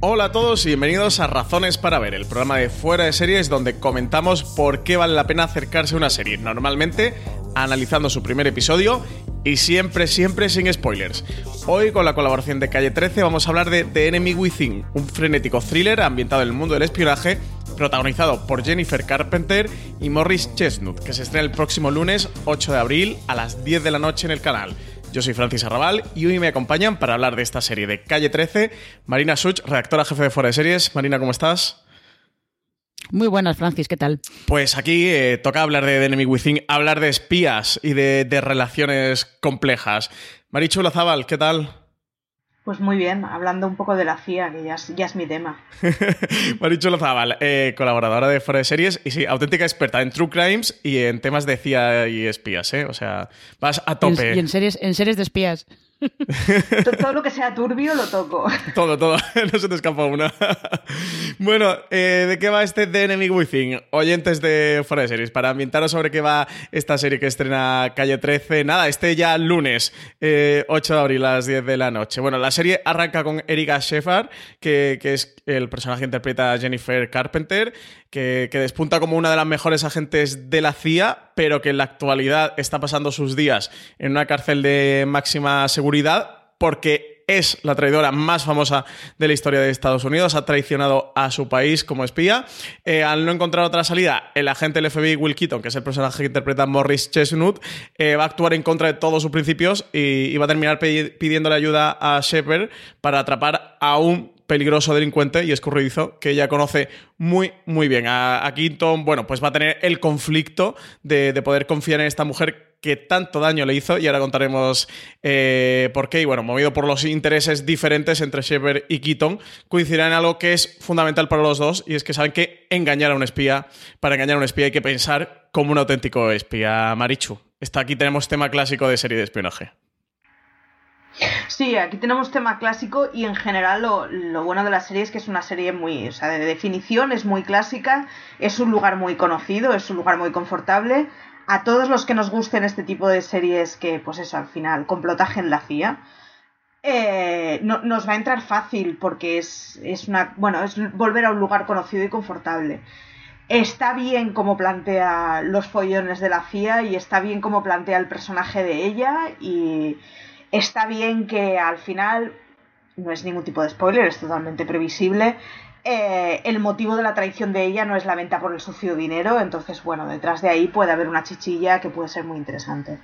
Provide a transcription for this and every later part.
Hola a todos y bienvenidos a Razones para Ver, el programa de fuera de series donde comentamos por qué vale la pena acercarse a una serie. Normalmente analizando su primer episodio y siempre, siempre sin spoilers. Hoy, con la colaboración de Calle 13, vamos a hablar de The Enemy Within, un frenético thriller ambientado en el mundo del espionaje, protagonizado por Jennifer Carpenter y Morris Chestnut, que se estrena el próximo lunes 8 de abril a las 10 de la noche en el canal. Yo soy Francis Arrabal y hoy me acompañan para hablar de esta serie de Calle 13, Marina Such, redactora jefe de Fuera de Series. Marina, ¿cómo estás? Muy buenas, Francis, ¿qué tal? Pues aquí eh, toca hablar de The Enemy Within, hablar de espías y de, de relaciones complejas. Marichu Lazabal, ¿qué tal? Pues muy bien, hablando un poco de la CIA, que ya es, ya es mi tema. Marichu Lozabal, eh, colaboradora de Fuera de Series y sí, auténtica experta en true crimes y en temas de CIA y espías, ¿eh? O sea, vas a tope. Y en series, en series de espías. Todo lo que sea turbio lo toco. Todo, todo. No se te escapa una. bueno, eh, ¿de qué va este The Enemy Within? Oyentes de Fuera de Series, para ambientaros sobre qué va esta serie que estrena Calle 13. Nada, este ya lunes, 8 de abril a las 10 de la noche. Bueno, la serie arranca con Erika Shepard, que, que es el personaje que interpreta a Jennifer Carpenter, que, despunta como una de las mejores agentes de la CIA, pero que en la actualidad está pasando sus días en una cárcel de máxima seguridad porque es la traidora más famosa de la historia de Estados Unidos, ha traicionado a su país como espía. Eh, al no encontrar otra salida, el agente del FBI, Will Keaton, que es el personaje que interpreta Morris Chestnut, eh, va a actuar en contra de todos sus principios y, y va a terminar pidiéndole ayuda a Shepard para atrapar a un peligroso delincuente y escurridizo que ella conoce muy, muy bien. A, a Keaton, bueno, pues va a tener el conflicto de, de poder confiar en esta mujer que tanto daño le hizo y ahora contaremos eh, por qué. Y bueno, movido por los intereses diferentes entre Shepard y Keaton, coincidirán en algo que es fundamental para los dos y es que saben que engañar a un espía, para engañar a un espía hay que pensar como un auténtico espía. Marichu, está aquí tenemos tema clásico de serie de espionaje. Sí, aquí tenemos tema clásico y en general lo, bueno de la serie es que es una serie muy, o sea, de definición, es muy clásica, es un lugar muy conocido, es un lugar muy confortable. A todos los que nos gusten este tipo de series que, pues eso, al final, complotaje en la CIA, eh, no, nos va a entrar fácil porque es, es una, bueno, es volver a un lugar conocido y confortable. Está bien como plantea los follones de la CIA y está bien como plantea el personaje de ella y Está bien que al final, no es ningún tipo de spoiler, es totalmente previsible, eh, el motivo de la traición de ella no es la venta por el sucio dinero, entonces bueno, detrás de ahí puede haber una chichilla que puede ser muy interesante.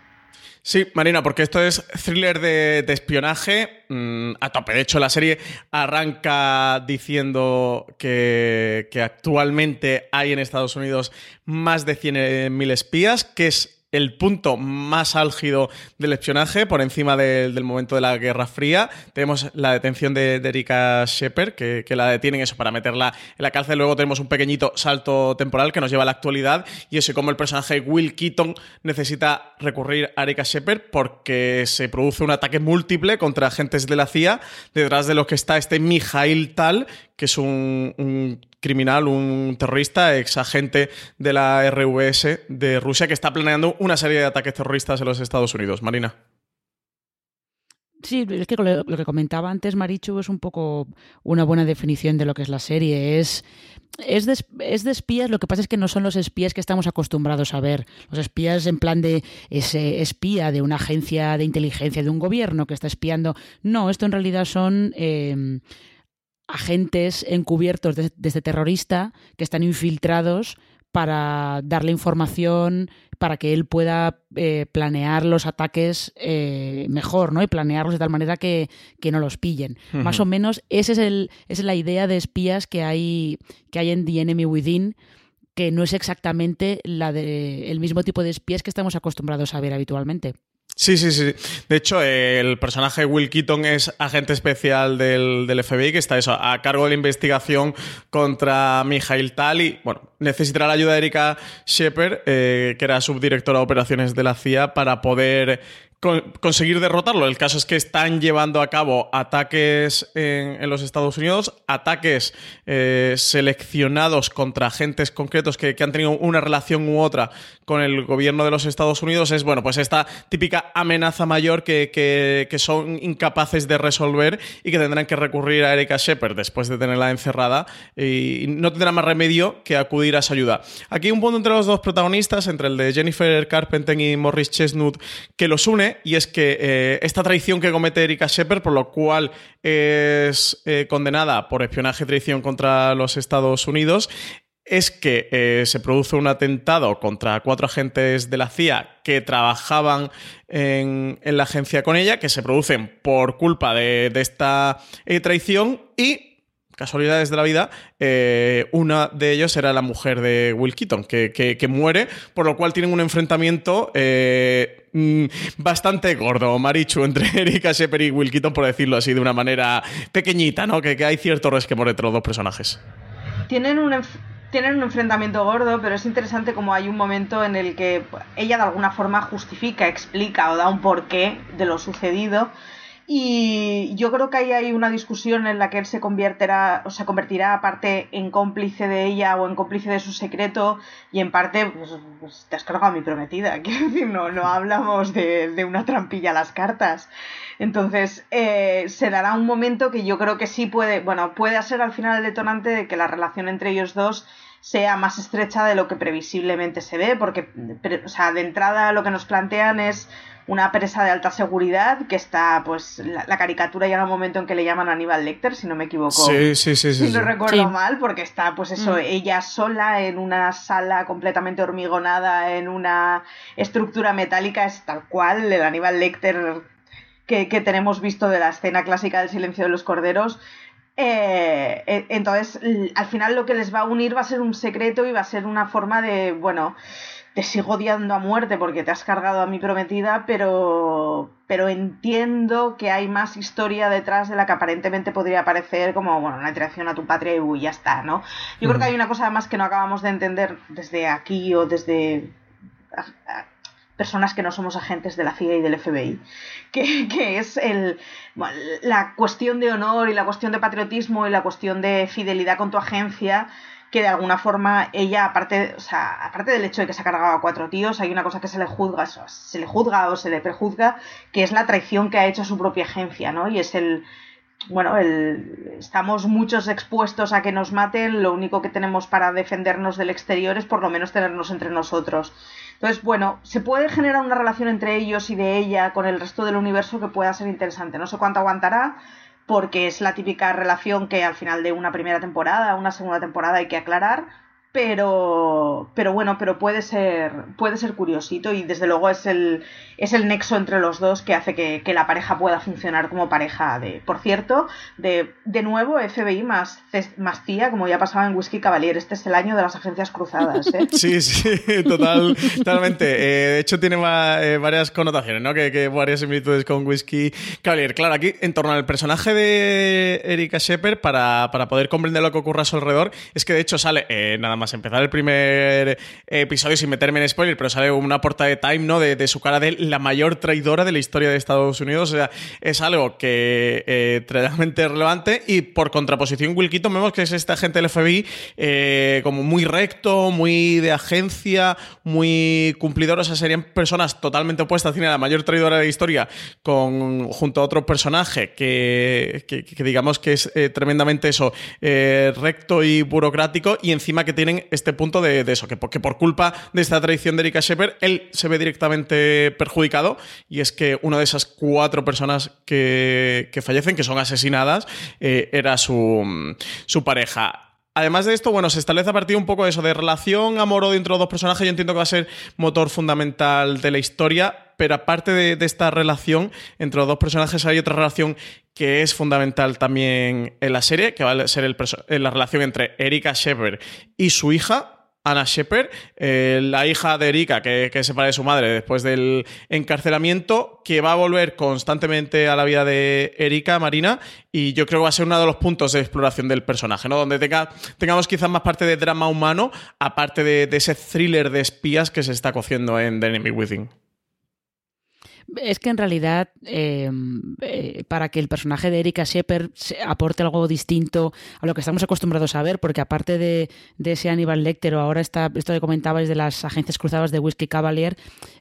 Sí, Marina, porque esto es thriller de, espionaje mmm, a tope. De hecho, la serie arranca diciendo que, que actualmente hay en Estados Unidos más de 100.000 espías, que es el punto más álgido del espionaje, por encima de, del momento de la Guerra Fría. Tenemos la detención de, de Erika Shepard, que, la detienen eso para meterla en la cárcel. Luego tenemos un pequeñito salto temporal que nos lleva a la actualidad y eso como el personaje Will Keaton necesita recurrir a Erika Shepard porque se produce un ataque múltiple contra agentes de la CIA, detrás de lo que está este Mijail Tal, que es un, criminal, un terrorista, ex agente de la RVS de Rusia, que está planeando una serie de ataques terroristas en los Estados Unidos. Marina. Sí, es que lo que comentaba antes Marichu es un poco una buena definición de lo que es la serie. Es, es, de, es espías, lo que pasa es que no son los espías que estamos acostumbrados a ver. Los espías en plan de ese espía de una agencia de inteligencia de un gobierno que está espiando. No, esto en realidad son... Eh, agentes encubiertos de, de, este terrorista que están infiltrados para darle información, para que él pueda eh, planear los ataques eh, mejor, ¿no? Y planearlos de tal manera que, que no los pillen. Uh -huh. Más o menos, esa es, el, esa es la idea de espías que hay, que hay en The Enemy Within, que no es exactamente la de, el mismo tipo de espías que estamos acostumbrados a ver habitualmente. Sí, sí, sí. De hecho, el personaje Will Keaton es agente especial del, del, FBI que está eso, a cargo de la investigación contra Mijail Tal y, bueno, necesitará la ayuda de Erika Shepard, eh, que era subdirectora de operaciones de la CIA, para poder conseguir derrotarlo. El caso es que están llevando a cabo ataques en, los Estados Unidos, ataques eh, seleccionados contra agentes concretos que, han tenido una relación u otra con el gobierno de los Estados Unidos. Es, bueno, pues esta típica amenaza mayor que, son incapaces de resolver y que tendrán que recurrir a Erika Shepard después de tenerla encerrada y no tendrá más remedio que acudir a su ayuda. Aquí un punto entre los dos protagonistas, entre el de Jennifer Carpenter y Morris Chestnut, que los une y es que eh, esta traición que comete Erika Shepard, por lo cual es eh, condenada por espionaje y traición contra los Estados Unidos, es que eh, se produce un atentado contra cuatro agentes de la CIA que trabajaban en, la agencia con ella, que se producen por culpa de, esta traición y casualidades de la vida, eh, una de ellos era la mujer de Will Keaton, que, muere, por lo cual tienen un enfrentamiento eh, mm, bastante gordo, Marichu, entre Erika Shepard y Will Keaton, por decirlo así, de una manera pequeñita, ¿no? Que, hay cierto resquemor entre los dos personajes. Tienen un, tienen un enfrentamiento gordo, pero es interesante como hay un momento en el que ella de alguna forma justifica, explica o da un porqué de lo sucedido y yo creo que ahí hay una discusión en la que él se convertirá, o se convertirá aparte en cómplice de ella o en cómplice de su secreto y en parte, pues, pues te has cargado a mi prometida. Quiero decir, no, no hablamos de, de una trampilla a las cartas. Entonces, eh, se dará un momento que yo creo que sí puede, bueno, puede ser al final el detonante de que la relación entre ellos dos sea más estrecha de lo que previsiblemente se ve, porque, o sea, de entrada lo que nos plantean es una presa de alta seguridad que está, pues, la, caricatura llega un momento en que le llaman Aníbal Lecter, si no me equivoco. Sí, sí, sí. Si no recuerdo mal, porque está, pues eso, mm. ella sola en una sala completamente hormigonada, en una estructura metálica, es tal cual el Aníbal Lecter que, que tenemos visto de la escena clásica del silencio de los corderos. Eh, eh, entonces, al final lo que les va a unir va a ser un secreto y va a ser una forma de, bueno, te sigo odiando a muerte porque te has cargado a mi prometida, pero, pero entiendo que hay más historia detrás de la que aparentemente podría parecer como, bueno, una traición a tu patria y ya está, ¿no? Yo creo que hay una cosa más que no acabamos de entender desde aquí o desde personas que no somos agentes de la CIA y del FBI, que, que es el, la cuestión de honor y la cuestión de patriotismo y la cuestión de fidelidad con tu agencia que de alguna forma ella, aparte, o sea, aparte del hecho de que se ha cargado a cuatro tíos, hay una cosa que se le juzga, se le juzga o se le prejuzga, que es la traición que ha hecho su propia agencia, ¿no? Y es el, bueno, el, estamos muchos expuestos a que nos maten, lo único que tenemos para defendernos del exterior es por lo menos tenernos entre nosotros. Entonces, bueno, se puede generar una relación entre ellos y de ella con el resto del universo que pueda ser interesante. No sé cuánto aguantará, porque es la típica relación que al final de una primera temporada, una segunda temporada hay que aclarar, pero pero bueno pero puede ser puede ser curiosito y desde luego es el es el nexo entre los dos que hace que, la pareja pueda funcionar como pareja de por cierto de, de nuevo FBI más más tía como ya pasaba en Whisky Cavalier. Este es el año de las agencias cruzadas ¿eh? sí sí total totalmente. Eh, de hecho tiene eh, varias connotaciones no que, que, varias similitudes con Whisky Cavalier. Claro aquí en torno al personaje de Erika Shepard para, para poder comprender lo que ocurre a su alrededor es que de hecho sale nada más empezar el primer episodio sin meterme en spoiler, pero sale una portada de Time, ¿no? De, su cara de la mayor traidora de la historia de Estados Unidos. O sea, es algo que eh, realmente relevante. Y por contraposición, Will vemos que es este agente del FBI eh, como muy recto, muy de agencia, muy cumplidor. O sea, serían personas totalmente opuestas. Tiene la mayor traidora de la historia con, junto a otro personaje que, digamos que es eh, tremendamente eso, recto y burocrático. Y encima que tienen este punto de, eso, que, por culpa de esta traición de Erika Shepard, él se ve directamente perjudicado y es que una de esas cuatro personas que, fallecen, que son asesinadas, eh, era su, su pareja. Además de esto, bueno, se establece a partir un poco de eso, de relación, amor-odio entre los dos personajes. Yo entiendo que va a ser motor fundamental de la historia, pero aparte de, esta relación entre los dos personajes, hay otra relación que es fundamental también en la serie, que va a ser la relación entre Erika Shepard y su hija, Anna Shepard, eh, la hija de Erika, que, que se separa de su madre después del encarcelamiento, que va a volver constantemente a la vida de Erika, Marina, y yo creo que va a ser uno de los puntos de exploración del personaje, ¿no? Donde tenga, tengamos quizás más parte de drama humano, aparte de, ese thriller de espías que se está cociendo en The Enemy Within. Es que en realidad, em, eh, para que el personaje de Erika Shepard aporte algo distinto a lo que estamos acostumbrados a ver, porque aparte de, ese Aníbal Lecter o ahora está, esto que comentabais de las agencias cruzadas de Whiskey Cavalier,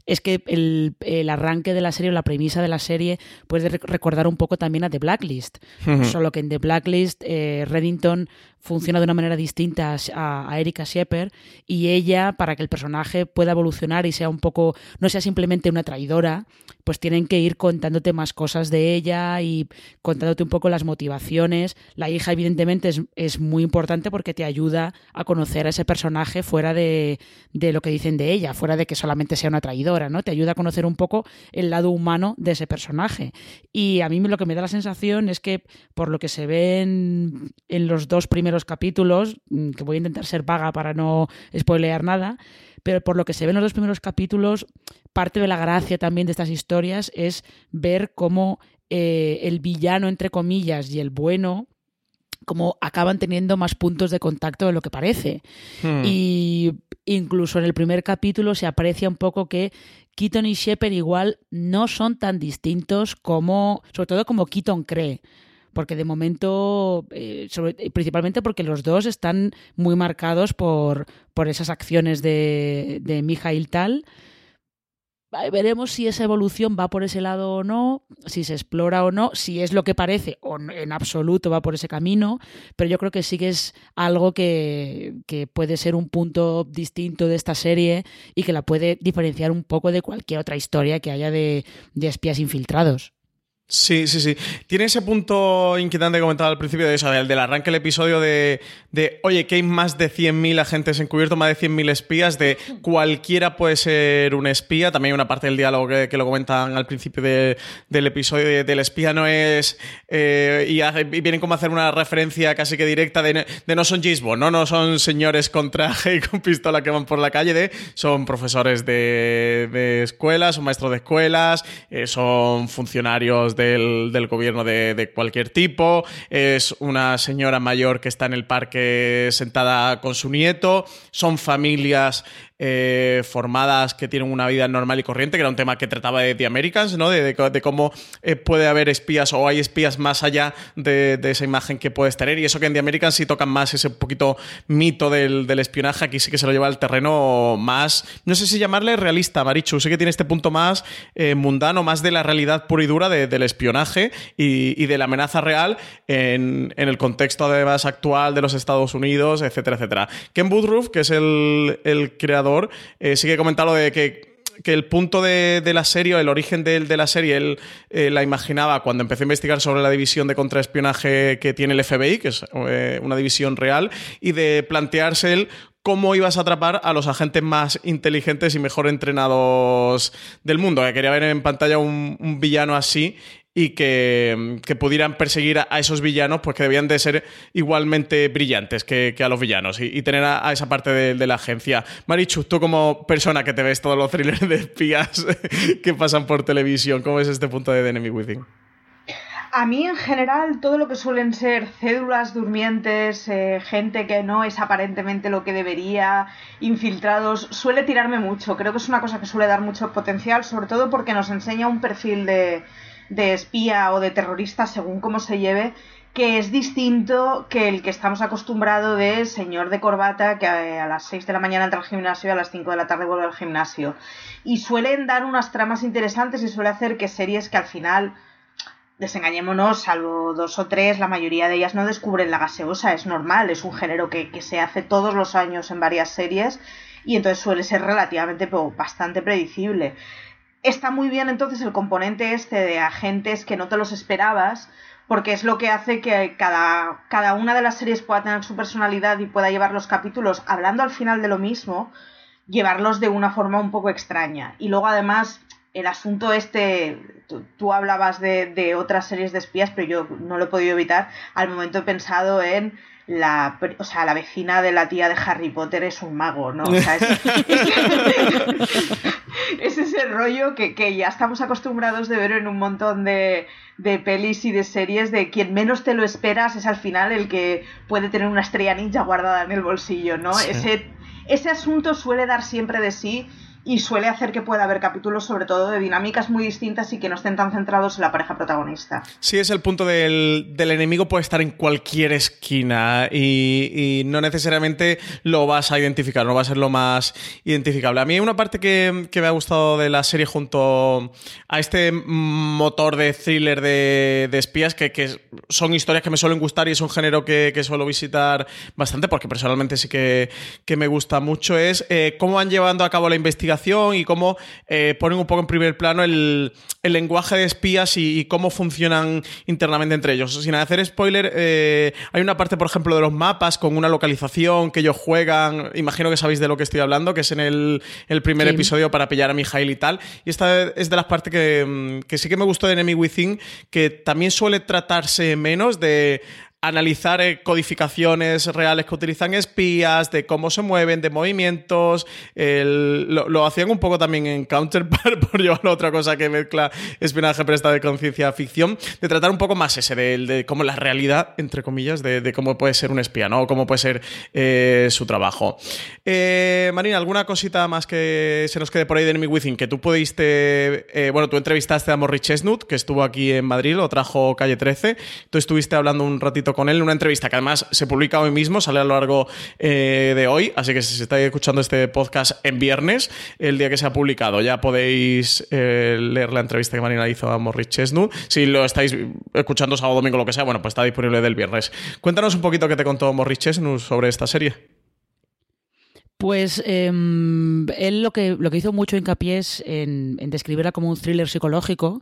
es que el, arranque de la serie o la premisa de la serie puede recordar un poco también a The Blacklist. Solo que en The Blacklist eh, Reddington funciona de una manera distinta a, Erika Shepard y ella, para que el personaje pueda evolucionar y sea un poco, no sea simplemente una traidora, pues tienen que ir contándote más cosas de ella y contándote un poco las motivaciones. La hija, evidentemente, es, muy importante porque te ayuda a conocer a ese personaje fuera de, de, lo que dicen de ella, fuera de que solamente sea una traidora, ¿no? Te ayuda a conocer un poco el lado humano de ese personaje. Y a mí lo que me da la sensación es que, por lo que se ve en, en los dos primeros los capítulos, mm, que voy a intentar ser vaga para no spoilear nada, pero por lo que se ve en los dos primeros capítulos, parte de la gracia también de estas historias es ver cómo eh, el villano, entre comillas, y el bueno como acaban teniendo más puntos de contacto de lo que parece. Hmm. Y incluso en el primer capítulo se aprecia un poco que Keaton y Shepard igual no son tan distintos como, sobre todo como Keaton cree porque de momento, eh, principalmente porque los dos están muy marcados por, por esas acciones de, de Mijail Tal. Veremos si esa evolución va por ese lado o no, si se explora o no, si es lo que parece o en absoluto va por ese camino, pero yo creo que sí que es algo que, que puede ser un punto distinto de esta serie y que la puede diferenciar un poco de cualquier otra historia que haya de, de espías infiltrados. Sí, sí, sí. Tiene ese punto inquietante que comentaba al principio de eso, del, del arranque del episodio de, de, oye, que hay más de 100.000 agentes encubiertos, más de 100.000 espías, de cualquiera puede ser un espía. También una parte del diálogo que, lo comentan al principio del episodio del espía no es... Eh, y, vienen como a hacer una referencia casi que directa de, de no son Gisbo, ¿no? No son señores con traje y con pistola que van por la calle, de son profesores de, de escuelas, son maestros de escuelas, eh, son funcionarios del, gobierno de, cualquier tipo, es una señora mayor que está en el parque sentada con su nieto, son familias eh, formadas que tienen una vida normal y corriente, que era un tema que trataba de The Americans, ¿no? De, cómo eh, puede haber espías o hay espías más allá de, esa imagen que puedes tener. Y eso que en The Americans sí tocan más ese poquito mito del, espionaje, aquí sí que se lo lleva al terreno más, no sé si llamarle realista, Marichu, sí que tiene este punto más eh, mundano, más de la realidad pura y dura del espionaje y, de la amenaza real en, el contexto además actual de los Estados Unidos, etcétera, etcétera. Ken Woodruff, que es el, creador eh, sí que de que el punto de, la serie, el origen de, la serie, él eh, la imaginaba cuando empecé a investigar sobre la división de contraespionaje que tiene el FBI, que es eh, una división real, y de plantearse él cómo ibas a atrapar a los agentes más inteligentes y mejor entrenados del mundo. Que quería ver en pantalla un villano así y que, pudieran perseguir a, esos villanos, pues que debían de ser igualmente brillantes que, a los villanos y, tener a, esa parte de, la agencia. Marichu, tú como persona que te ves todos los thrillers de espías que pasan por televisión, ¿cómo es este punto de The Enemy Within? A mí en general todo lo que suelen ser cédulas durmientes, eh, gente que no es aparentemente lo que debería, infiltrados, suele tirarme mucho. Creo que es una cosa que suele dar mucho potencial, sobre todo porque nos enseña un perfil de, de espía o de terrorista, según cómo se lleve, que es distinto que el que estamos acostumbrados de señor de corbata que a las 6 de la mañana entra al gimnasio y a las 5 de la tarde vuelve al gimnasio. Y suelen dar unas tramas interesantes y suele hacer que series que al final, desengañémonos, salvo dos o tres, la mayoría de ellas no descubren la gaseosa, es normal, es un género que, se hace todos los años en varias series y entonces suele ser relativamente bastante predecible está muy bien entonces el componente este de agentes que no te los esperabas, porque es lo que hace que cada, cada una de las series pueda tener su personalidad y pueda llevar los capítulos hablando al final de lo mismo, llevarlos de una forma un poco extraña. Y luego además el asunto este, tú, hablabas de, de, otras series de espías, pero yo no lo he podido evitar, al momento he pensado en la, o sea, la vecina de la tía de Harry Potter es un mago, ¿no? O sea, es, ese rollo que, ya estamos acostumbrados de ver en un montón de, de, pelis y de series de quien menos te lo esperas es al final el que puede tener una estrella ninja guardada en el bolsillo, ¿no? Ese, ese asunto suele dar siempre de sí y suele hacer que pueda haber capítulos sobre todo de dinámicas muy distintas y que no estén tan centrados en la pareja protagonista. Sí, es el punto del, enemigo puede estar en cualquier esquina y, no necesariamente lo vas a identificar, no va a ser lo más identificable. A mí una parte que, me ha gustado de la serie junto a este motor de thriller de, espías que, son historias que me suelen gustar y es un género que, suelo visitar bastante porque personalmente sí que, me gusta mucho es eh, cómo van llevando a cabo la investigación y cómo eh, ponen un poco en primer plano el, lenguaje de espías y, cómo funcionan internamente entre ellos. Sin hacer spoiler, eh, hay una parte, por ejemplo, de los mapas con una localización que ellos juegan. Imagino que sabéis de lo que estoy hablando, que es en el, primer episodio para pillar a Mijail y tal. Y esta es de las partes que, mm, que sí que me gustó de Enemy Within, que también suele tratarse menos de analizar eh, codificaciones reales que utilizan espías, de cómo se mueven, de movimientos. lo, hacían un poco también en Counterpart, por llevarlo a otra cosa que mezcla espionaje presta de conciencia ficción, de tratar un poco más ese, de, de cómo la realidad, entre comillas, de, cómo puede ser un espía, ¿no? O cómo puede ser eh, su trabajo. Eh, Marina, ¿alguna cosita más que se nos quede por ahí de Enemy Within? Que tú pudiste, bueno, tú entrevistaste a Morris Chestnut, que estuvo aquí en Madrid, lo trajo Calle 13. Tú estuviste hablando un ratito con él en una entrevista que además se publica hoy mismo, sale a lo largo eh, de hoy, así que si estáis escuchando este podcast en viernes, el día que se ha publicado, ya podéis eh, leer la entrevista que Marina hizo a Morris Chesnu. Si lo estáis escuchando sábado, domingo, lo que sea, bueno, pues está disponible del viernes. Cuéntanos un poquito qué te contó Morris Chesnu sobre esta serie. Pues em, él lo que, lo que hizo mucho hincapié es en describirla como un thriller psicológico,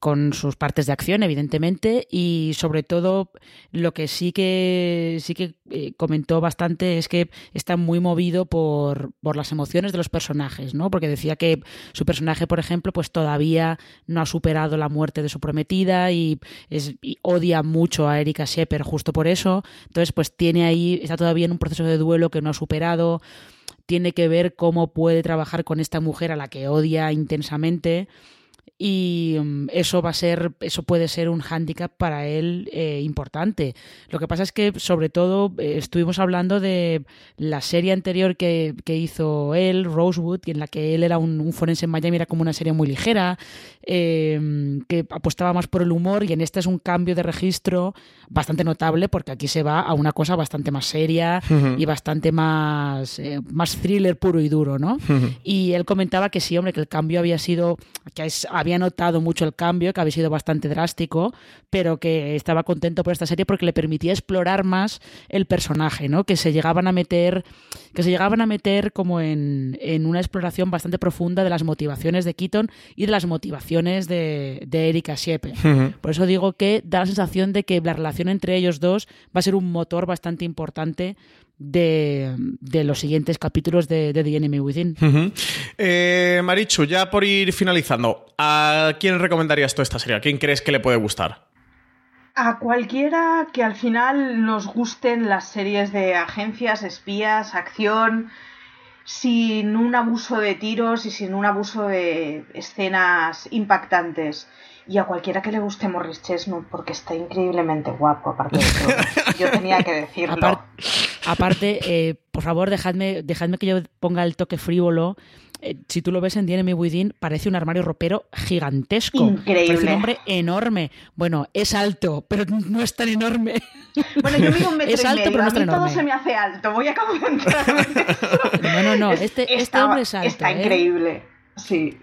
con sus partes de acción, evidentemente, y sobre todo lo que sí que sí que eh, comentó bastante es que está muy movido por, por, las emociones de los personajes, ¿no? Porque decía que su personaje, por ejemplo, pues todavía no ha superado la muerte de su prometida y, es, odia mucho a Erika Shepard justo por eso. Entonces, pues tiene ahí, está todavía en un proceso de duelo que no ha superado. Tiene que ver cómo puede trabajar con esta mujer a la que odia intensamente y mm, eso va a ser, eso puede ser un hándicap para él eh, importante. Lo que pasa es que, sobre todo, eh, estuvimos hablando de la serie anterior que, que, hizo él, Rosewood, en la que él era un, forense en Miami, era como una serie muy ligera, em, que apostaba más por el humor, y en este es un cambio de registro bastante notable, porque aquí se va a una cosa bastante más seria y bastante más, eh, más thriller puro y duro, ¿no? Y él comentaba que sí, hombre, que el cambio había sido, que había había notado mucho el cambio, que había sido bastante drástico, pero que estaba contento por esta serie porque le permitía explorar más el personaje, ¿no? Que se llegaban a meter, que se llegaban a meter como en, una exploración bastante profunda de las motivaciones de Keaton y de las motivaciones de, de Erika Shepe. Por eso digo que da la sensación de que la relación entre ellos dos va a ser un motor bastante importante de, los siguientes capítulos de, The Enemy Within. Eh, Marichu, ya por ir finalizando, ¿a quién recomendarías tú esta serie? ¿A quién crees que le puede gustar? A cualquiera que al final nos gusten las series de agencias, espías, acción, sin un abuso de tiros y sin un abuso de escenas impactantes y a cualquiera que le guste Morris Chestnut porque está increíblemente guapo, aparte de todo. Yo tenía que decirlo. Aparte, eh, por favor, dejadme, dejadme que yo ponga el toque frívolo. Eh, si tú lo ves en The Enemy Within, parece un armario ropero gigantesco. Increíble. Parece un hombre enorme. Bueno, es alto, pero no es tan enorme. Bueno, yo mido un metro es alto, y medio. Pero no a mí todo se me hace alto. Voy a concentrarme No, no, no. Este, este hombre es alto. Está ¿eh? increíble.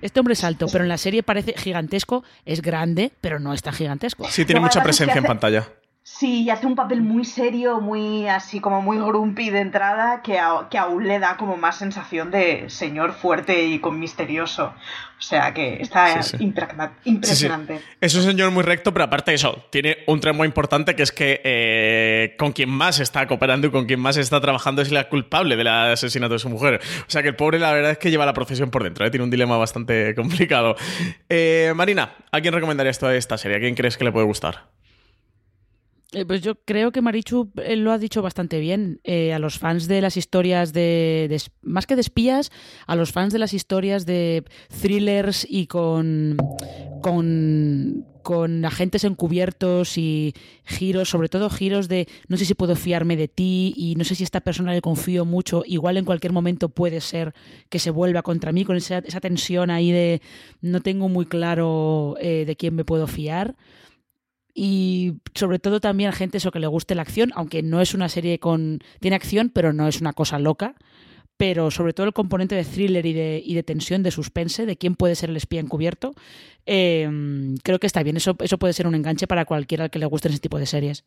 Este hombre es alto, pero en la serie parece gigantesco, es grande, pero no es tan gigantesco. Sí, tiene mucha presencia en pantalla. Sí, y hace un papel muy serio, muy así como muy grumpy de entrada, que, que aún le da como más sensación de señor fuerte y con misterioso. O sea que está impresionante. es un señor muy recto, pero aparte de eso, tiene un tramo importante que es que eh, con quien más está cooperando y con quien más está trabajando es la culpable del asesinato de su mujer. O sea que el pobre la verdad es que lleva la profesión por dentro, ¿eh? tiene un dilema bastante complicado. Eh, Marina, ¿a quién recomendarías toda esta serie? ¿A quién crees que le puede gustar? Eh, pues yo creo que Marichu eh, lo ha dicho bastante bien. Eh, a los fans de las historias de, Más que de espías, a los fans de las historias de thrillers y con. con. con agentes encubiertos y giros, sobre todo giros de no sé si puedo fiarme de ti y no sé si esta persona le confío mucho, igual en cualquier momento puede ser que se vuelva contra mí, con esa, esa tensión ahí de no tengo muy claro de quién me puedo fiar y sobre todo también a gente eso que le guste la acción, aunque no es una serie con tiene acción, pero no es una cosa loca pero sobre todo el componente de thriller y de, y de tensión, de suspense, de quién puede ser el espía encubierto, eh, creo que está bien. Eso, eso puede ser un enganche para cualquiera que le guste ese tipo de series.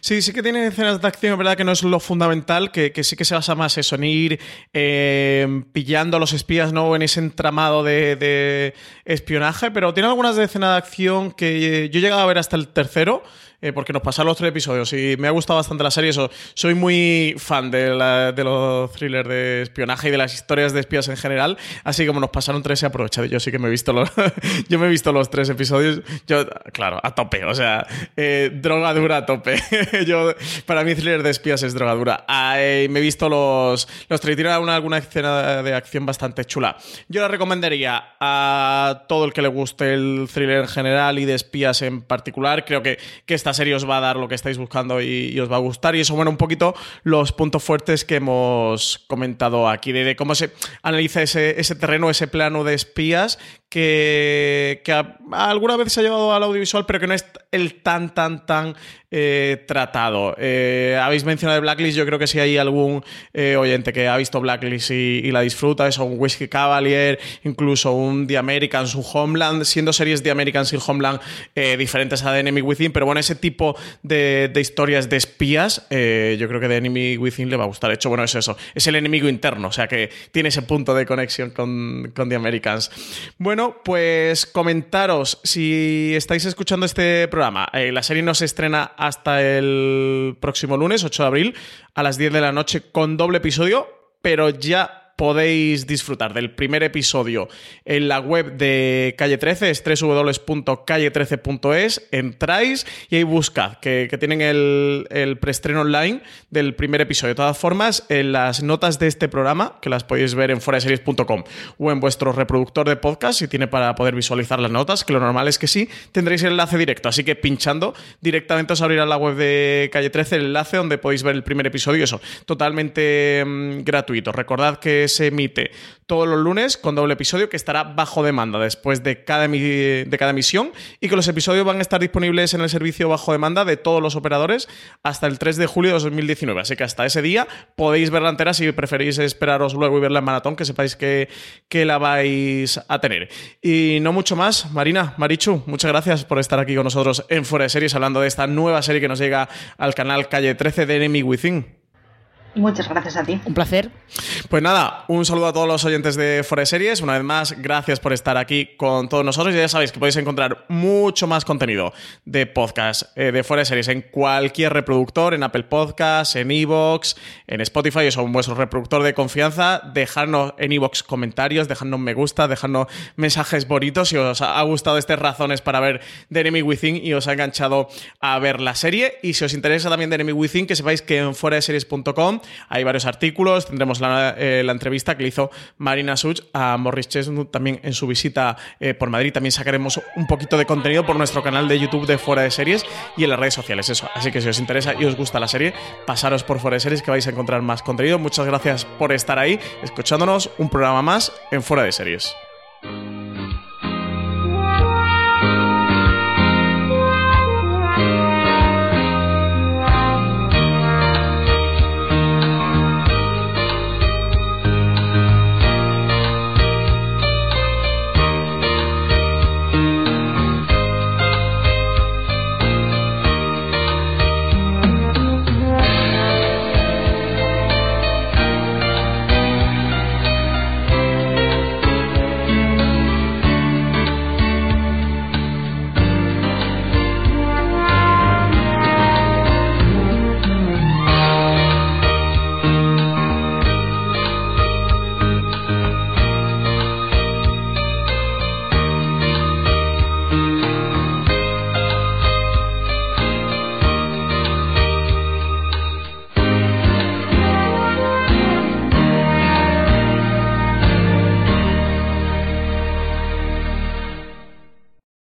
Sí, sí que tiene escenas de acción, verdad que no es lo fundamental, que, sí que se basa más eso, en ir eh, pillando a los espías, ¿no? En ese entramado de, espionaje, pero tiene algunas de escenas de acción que yo he llegado a ver hasta el tercero. Eh, porque nos pasaron los tres episodios y me ha gustado bastante la serie. Eso, soy muy fan de, de los thrillers de espionaje y de las historias de espías en general. Así como nos pasaron tres, he aprovechado. Yo sí que me he visto los, yo me he visto los tres episodios. Yo, claro, a tope. O sea, eh, droga dura a tope. yo, para mí, thriller de espías es droga dura. me he visto los, los. Tiene una, alguna escena de acción bastante chula. Yo le recomendaría a todo el que le guste el thriller en general y de espías en particular. Creo que, que esta serie os va a dar lo que estáis buscando y, os va a gustar. Y eso, bueno, un poquito los puntos fuertes que hemos comentado aquí, de, cómo se analiza ese, ese, terreno, ese plano de espías que, que alguna vez se ha llevado al audiovisual, pero que no es el tan, tan, tan eh, tratado. Eh, habéis mencionado Blacklist, yo creo que si hay algún eh, oyente que ha visto Blacklist y, la disfruta, eso, un Whiskey Cavalier, incluso un The Americans, un Homeland, siendo series The Americans y Homeland diferentes a The Enemy Within, pero bueno, ese tipo de, historias de espías, yo creo que The Enemy Within le va a gustar. De hecho, bueno, es eso, es el enemigo interno, o sea que tiene ese punto de conexión con, con The Americans. Bueno, pues comentaros si estáis escuchando este programa. la serie no se estrena hasta el próximo lunes, 8 de abril, a las 10 de la noche, con doble episodio, pero ya podéis disfrutar del primer episodio en la web de Calle 13, es www.calle13.es, entráis y ahí buscad, que, tienen el, el preestreno online del primer episodio. De todas formas, en las notas de este programa, que las podéis ver en foraseries.com o en vuestro reproductor de podcast, si tiene para poder visualizar las notas, que lo normal es que sí, tendréis el enlace directo. Así que pinchando directamente os abrirá la web de Calle 13 el enlace donde podéis ver el primer episodio, eso, totalmente mm, gratuito. Recordad que se emite todos los lunes con doble episodio que estará bajo demanda después de cada, de cada emisión y que los episodios van a estar disponibles en el servicio bajo demanda de todos los operadores hasta el 3 de julio de 2019. Así que hasta ese día podéis verla entera si preferís esperaros luego y verla en maratón, que sepáis que, que la vais a tener. Y no mucho más, Marina, Marichu, muchas gracias por estar aquí con nosotros en Fuera de Series hablando de esta nueva serie que nos llega al canal Calle 13 de Enemy Within. Muchas gracias a ti. Un placer. Pues nada, un saludo a todos los oyentes de Fore Series. Una vez más, gracias por estar aquí con todos nosotros. Y ya sabéis que podéis encontrar mucho más contenido de podcast eh, de Fore Series en cualquier reproductor, en Apple Podcasts, en Evox, en Spotify, o en vuestro reproductor de confianza. Dejadnos en Evox comentarios, dejadnos me gusta, dejadnos mensajes bonitos si os ha gustado estas razones para ver The Enemy Within y os ha enganchado a ver la serie. Y si os interesa también The Enemy Within, que sepáis que en foreseries.com hay varios artículos, tendremos eh, la, entrevista que le hizo Marina Such a Morris Chestnut también en su visita eh, por Madrid. También sacaremos un poquito de contenido por nuestro canal de YouTube de Fuera de Series y en las redes sociales. Eso. Así que si os interesa y os gusta la serie, pasaros por Fuera de Series que vais a encontrar más contenido. Muchas gracias por estar ahí, escuchándonos un programa más en Fuera de Series.